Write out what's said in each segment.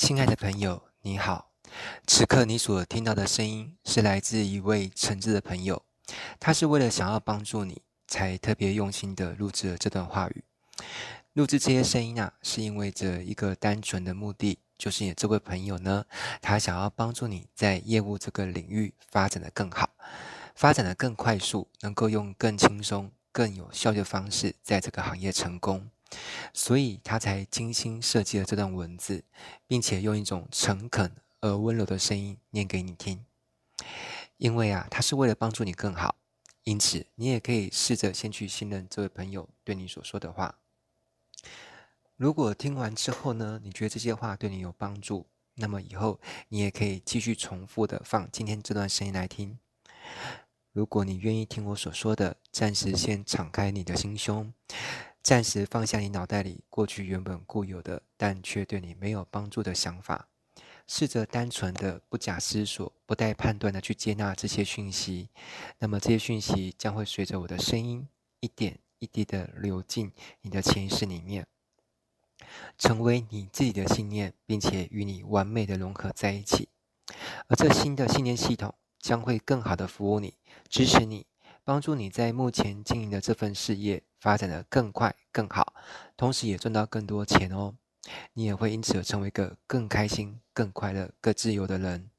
亲爱的朋友，你好。此刻你所听到的声音是来自一位诚挚的朋友，他是为了想要帮助你，才特别用心的录制了这段话语。录制这些声音啊，是因为着一个单纯的目的，就是你这位朋友呢，他想要帮助你在业务这个领域发展得更好，发展得更快速，能够用更轻松、更有效的方式在这个行业成功。所以他才精心设计了这段文字，并且用一种诚恳而温柔的声音念给你听。因为啊，他是为了帮助你更好，因此你也可以试着先去信任这位朋友对你所说的话。如果听完之后呢，你觉得这些话对你有帮助，那么以后你也可以继续重复的放今天这段声音来听。如果你愿意听我所说的，暂时先敞开你的心胸。暂时放下你脑袋里过去原本固有的，但却对你没有帮助的想法，试着单纯的、不假思索、不带判断的去接纳这些讯息。那么这些讯息将会随着我的声音一点一滴的流进你的潜意识里面，成为你自己的信念，并且与你完美的融合在一起。而这新的信念系统将会更好的服务你，支持你。帮助你在目前经营的这份事业发展得更快更好，同时也赚到更多钱哦。你也会因此而成为一个更开心、更快乐、更自由的人。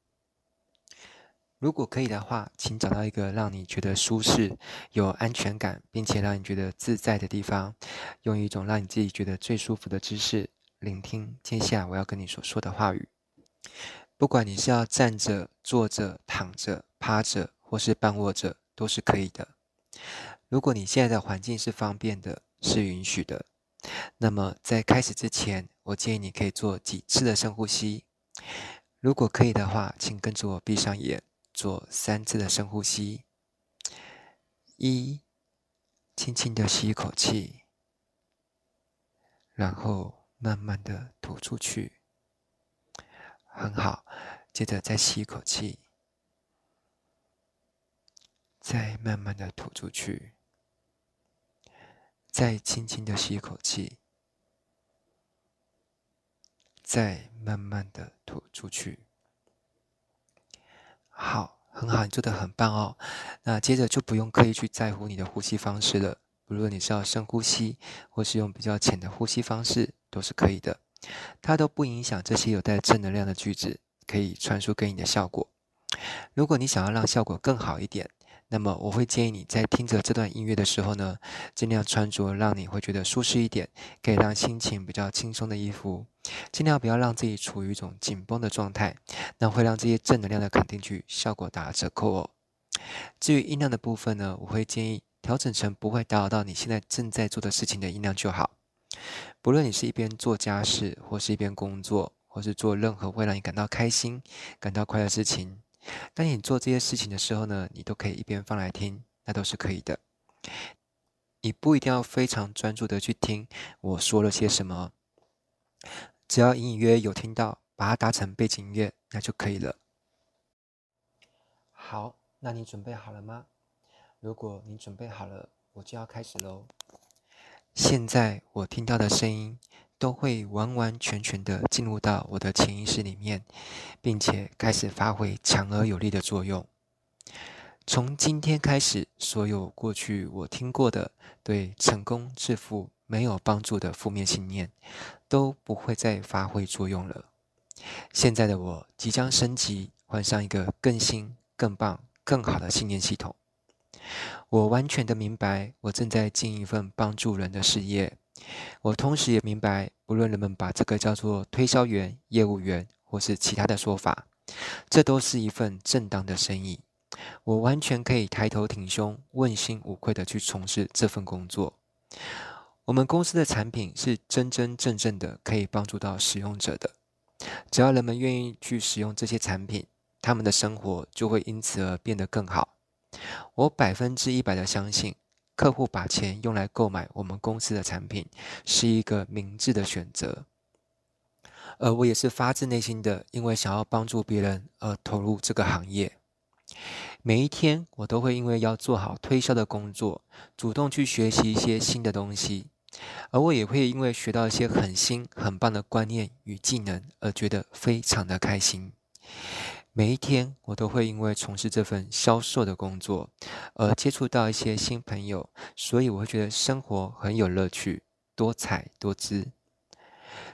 如果可以的话，请找到一个让你觉得舒适、有安全感，并且让你觉得自在的地方，用一种让你自己觉得最舒服的姿势，聆听接下来我要跟你所说的话语。不管你是要站着、坐着、躺着、趴着，或是半卧着。都是可以的。如果你现在的环境是方便的，是允许的，那么在开始之前，我建议你可以做几次的深呼吸。如果可以的话，请跟着我闭上眼，做三次的深呼吸。一，轻轻的吸一口气，然后慢慢的吐出去。很好，接着再吸一口气。再慢慢的吐出去，再轻轻的吸一口气，再慢慢的吐出去。好，很好，你做的很棒哦。那接着就不用刻意去在乎你的呼吸方式了，不论你是要深呼吸，或是用比较浅的呼吸方式，都是可以的。它都不影响这些有带正能量的句子可以传输给你的效果。如果你想要让效果更好一点，那么我会建议你在听着这段音乐的时候呢，尽量穿着让你会觉得舒适一点，可以让心情比较轻松的衣服，尽量不要让自己处于一种紧绷的状态，那会让这些正能量的肯定句效果打折扣哦。至于音量的部分呢，我会建议调整成不会打扰到你现在正在做的事情的音量就好。不论你是一边做家事，或是一边工作，或是做任何会让你感到开心、感到快乐的事情。当你做这些事情的时候呢，你都可以一边放来听，那都是可以的。你不一定要非常专注的去听我说了些什么，只要隐隐约约有听到，把它打成背景音乐，那就可以了。好，那你准备好了吗？如果你准备好了，我就要开始喽。现在我听到的声音。都会完完全全的进入到我的潜意识里面，并且开始发挥强而有力的作用。从今天开始，所有过去我听过的对成功致富没有帮助的负面信念，都不会再发挥作用了。现在的我即将升级，换上一个更新、更棒、更好的信念系统。我完全的明白，我正在经营一份帮助人的事业。我同时也明白，不论人们把这个叫做推销员、业务员，或是其他的说法，这都是一份正当的生意。我完全可以抬头挺胸、问心无愧地去从事这份工作。我们公司的产品是真真正正的可以帮助到使用者的。只要人们愿意去使用这些产品，他们的生活就会因此而变得更好。我百分之一百的相信。客户把钱用来购买我们公司的产品，是一个明智的选择。而我也是发自内心的，因为想要帮助别人而投入这个行业。每一天，我都会因为要做好推销的工作，主动去学习一些新的东西，而我也会因为学到一些很新、很棒的观念与技能而觉得非常的开心。每一天，我都会因为从事这份销售的工作而接触到一些新朋友，所以我会觉得生活很有乐趣、多彩多姿。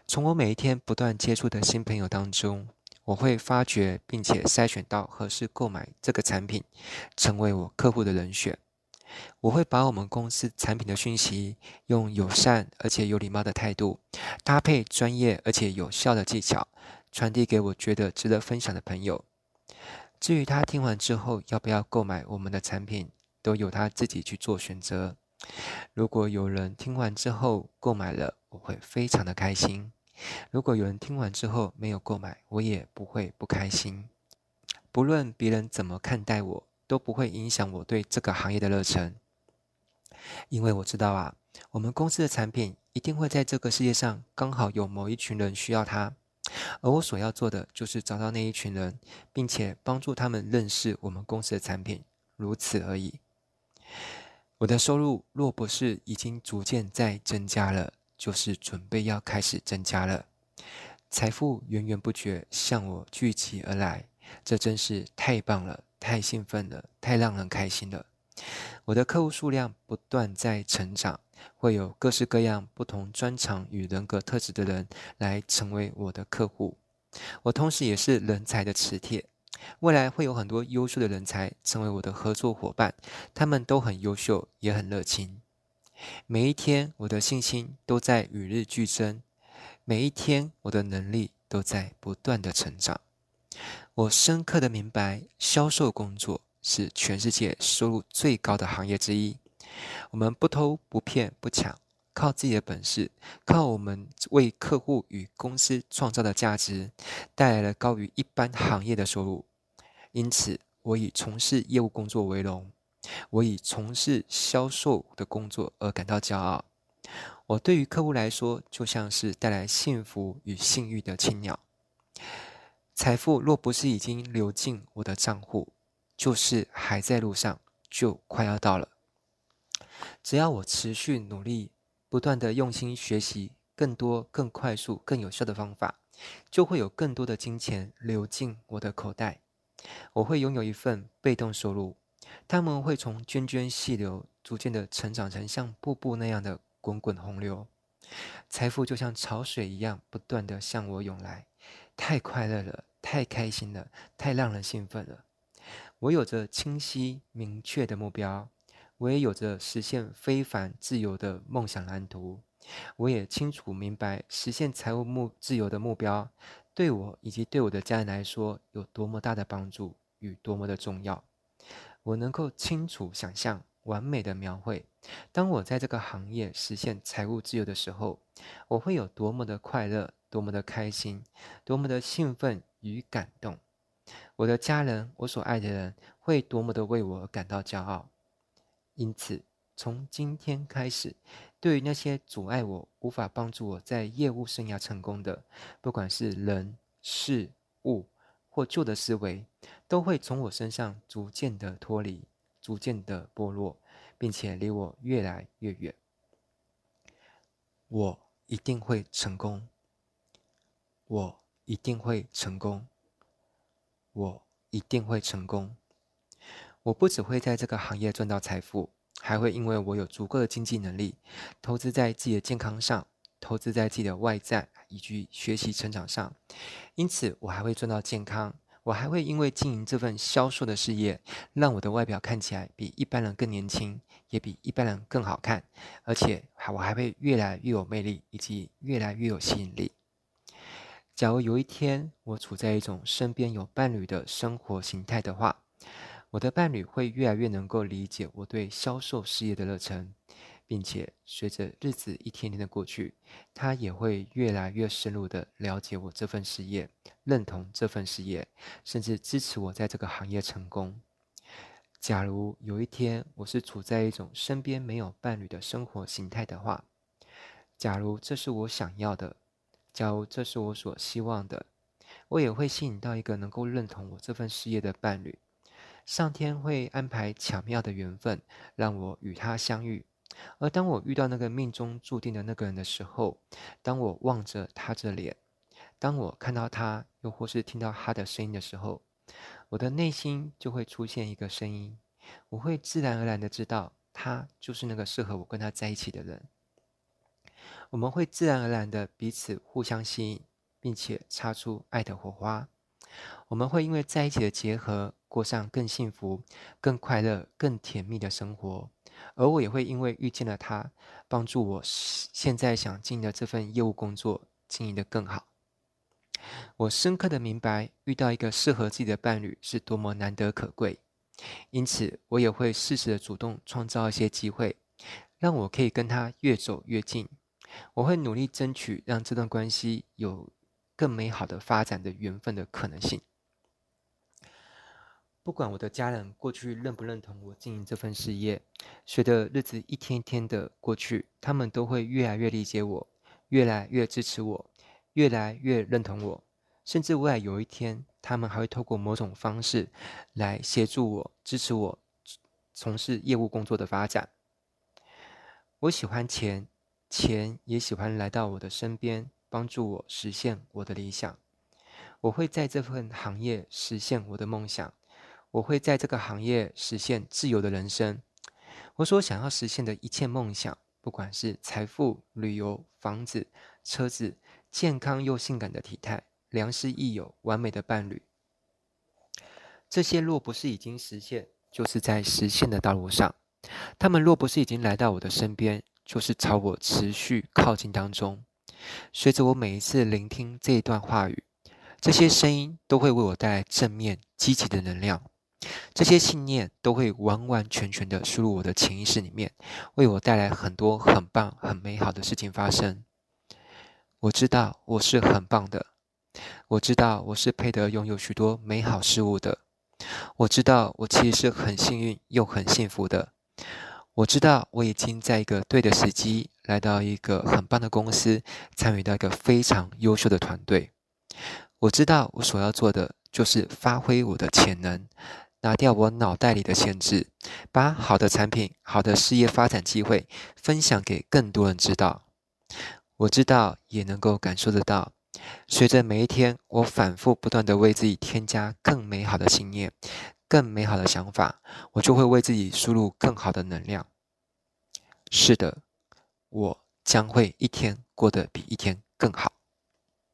从我每一天不断接触的新朋友当中，我会发掘并且筛选到合适购买这个产品，成为我客户的人选。我会把我们公司产品的讯息，用友善而且有礼貌的态度，搭配专业而且有效的技巧，传递给我觉得值得分享的朋友。至于他听完之后要不要购买我们的产品，都由他自己去做选择。如果有人听完之后购买了，我会非常的开心；如果有人听完之后没有购买，我也不会不开心。不论别人怎么看待我，都不会影响我对这个行业的热忱，因为我知道啊，我们公司的产品一定会在这个世界上刚好有某一群人需要它，而我所要做的就是找到那一群人，并且帮助他们认识我们公司的产品，如此而已。我的收入若不是已经逐渐在增加了，就是准备要开始增加了，财富源源不绝向我聚集而来，这真是太棒了。太兴奋了，太让人开心了！我的客户数量不断在成长，会有各式各样不同专长与人格特质的人来成为我的客户。我同时也是人才的磁铁，未来会有很多优秀的人才成为我的合作伙伴，他们都很优秀，也很热情。每一天，我的信心都在与日俱增，每一天，我的能力都在不断的成长。我深刻的明白，销售工作是全世界收入最高的行业之一。我们不偷、不骗、不抢，靠自己的本事，靠我们为客户与公司创造的价值，带来了高于一般行业的收入。因此，我以从事业务工作为荣，我以从事销售的工作而感到骄傲。我对于客户来说，就像是带来幸福与幸运的青鸟。财富若不是已经流进我的账户，就是还在路上，就快要到了。只要我持续努力，不断的用心学习更多、更快速、更有效的方法，就会有更多的金钱流进我的口袋。我会拥有一份被动收入，他们会从涓涓细流逐渐的成长成像瀑布那样的滚滚洪流。财富就像潮水一样，不断的向我涌来，太快乐了。太开心了，太让人兴奋了。我有着清晰明确的目标，我也有着实现非凡自由的梦想蓝图。我也清楚明白，实现财务目自由的目标，对我以及对我的家人来说有多么大的帮助与多么的重要。我能够清楚想象，完美的描绘，当我在这个行业实现财务自由的时候，我会有多么的快乐，多么的开心，多么的兴奋。与感动，我的家人，我所爱的人，会多么的为我而感到骄傲。因此，从今天开始，对于那些阻碍我、无法帮助我在业务生涯成功的，不管是人、事、物或旧的思维，都会从我身上逐渐的脱离，逐渐的剥落，并且离我越来越远。我一定会成功。我。一定会成功，我一定会成功。我不只会在这个行业赚到财富，还会因为我有足够的经济能力，投资在自己的健康上，投资在自己的外在以及学习成长上。因此，我还会赚到健康。我还会因为经营这份销售的事业，让我的外表看起来比一般人更年轻，也比一般人更好看。而且，我还会越来越有魅力，以及越来越有吸引力。假如有一天我处在一种身边有伴侣的生活形态的话，我的伴侣会越来越能够理解我对销售事业的热忱，并且随着日子一天天的过去，他也会越来越深入的了解我这份事业，认同这份事业，甚至支持我在这个行业成功。假如有一天我是处在一种身边没有伴侣的生活形态的话，假如这是我想要的。假如这是我所希望的，我也会吸引到一个能够认同我这份事业的伴侣。上天会安排巧妙的缘分，让我与他相遇。而当我遇到那个命中注定的那个人的时候，当我望着他的脸，当我看到他，又或是听到他的声音的时候，我的内心就会出现一个声音，我会自然而然的知道，他就是那个适合我跟他在一起的人。我们会自然而然的彼此互相吸引，并且擦出爱的火花。我们会因为在一起的结合，过上更幸福、更快乐、更甜蜜的生活。而我也会因为遇见了他，帮助我现在想经营的这份业务工作经营得更好。我深刻的明白，遇到一个适合自己的伴侣是多么难得可贵。因此，我也会适时的主动创造一些机会，让我可以跟他越走越近。我会努力争取，让这段关系有更美好的发展的缘分的可能性。不管我的家人过去认不认同我经营这份事业，随着日子一天天的过去，他们都会越来越理解我，越来越支持我，越来越认同我，甚至未来有一天，他们还会透过某种方式来协助我、支持我从事业务工作的发展。我喜欢钱，钱也喜欢来到我的身边，帮助我实现我的理想。我会在这份行业实现我的梦想。我会在这个行业实现自由的人生。我所想要实现的一切梦想，不管是财富、旅游、房子、车子、健康又性感的体态、良师益友、完美的伴侣，这些若不是已经实现，就是在实现的道路上。他们若不是已经来到我的身边，就是朝我持续靠近当中。随着我每一次聆听这一段话语，这些声音都会为我带来正面积极的能量。这些信念都会完完全全的输入我的潜意识里面，为我带来很多很棒、很美好的事情发生。我知道我是很棒的，我知道我是配得拥有许多美好事物的，我知道我其实是很幸运又很幸福的。我知道我已经在一个对的时机来到一个很棒的公司，参与到一个非常优秀的团队。我知道我所要做的就是发挥我的潜能。拿掉我脑袋里的限制，把好的产品、好的事业发展机会分享给更多人知道。我知道，也能够感受得到。随着每一天，我反复不断地为自己添加更美好的信念、更美好的想法，我就会为自己输入更好的能量。是的，我将会一天过得比一天更好。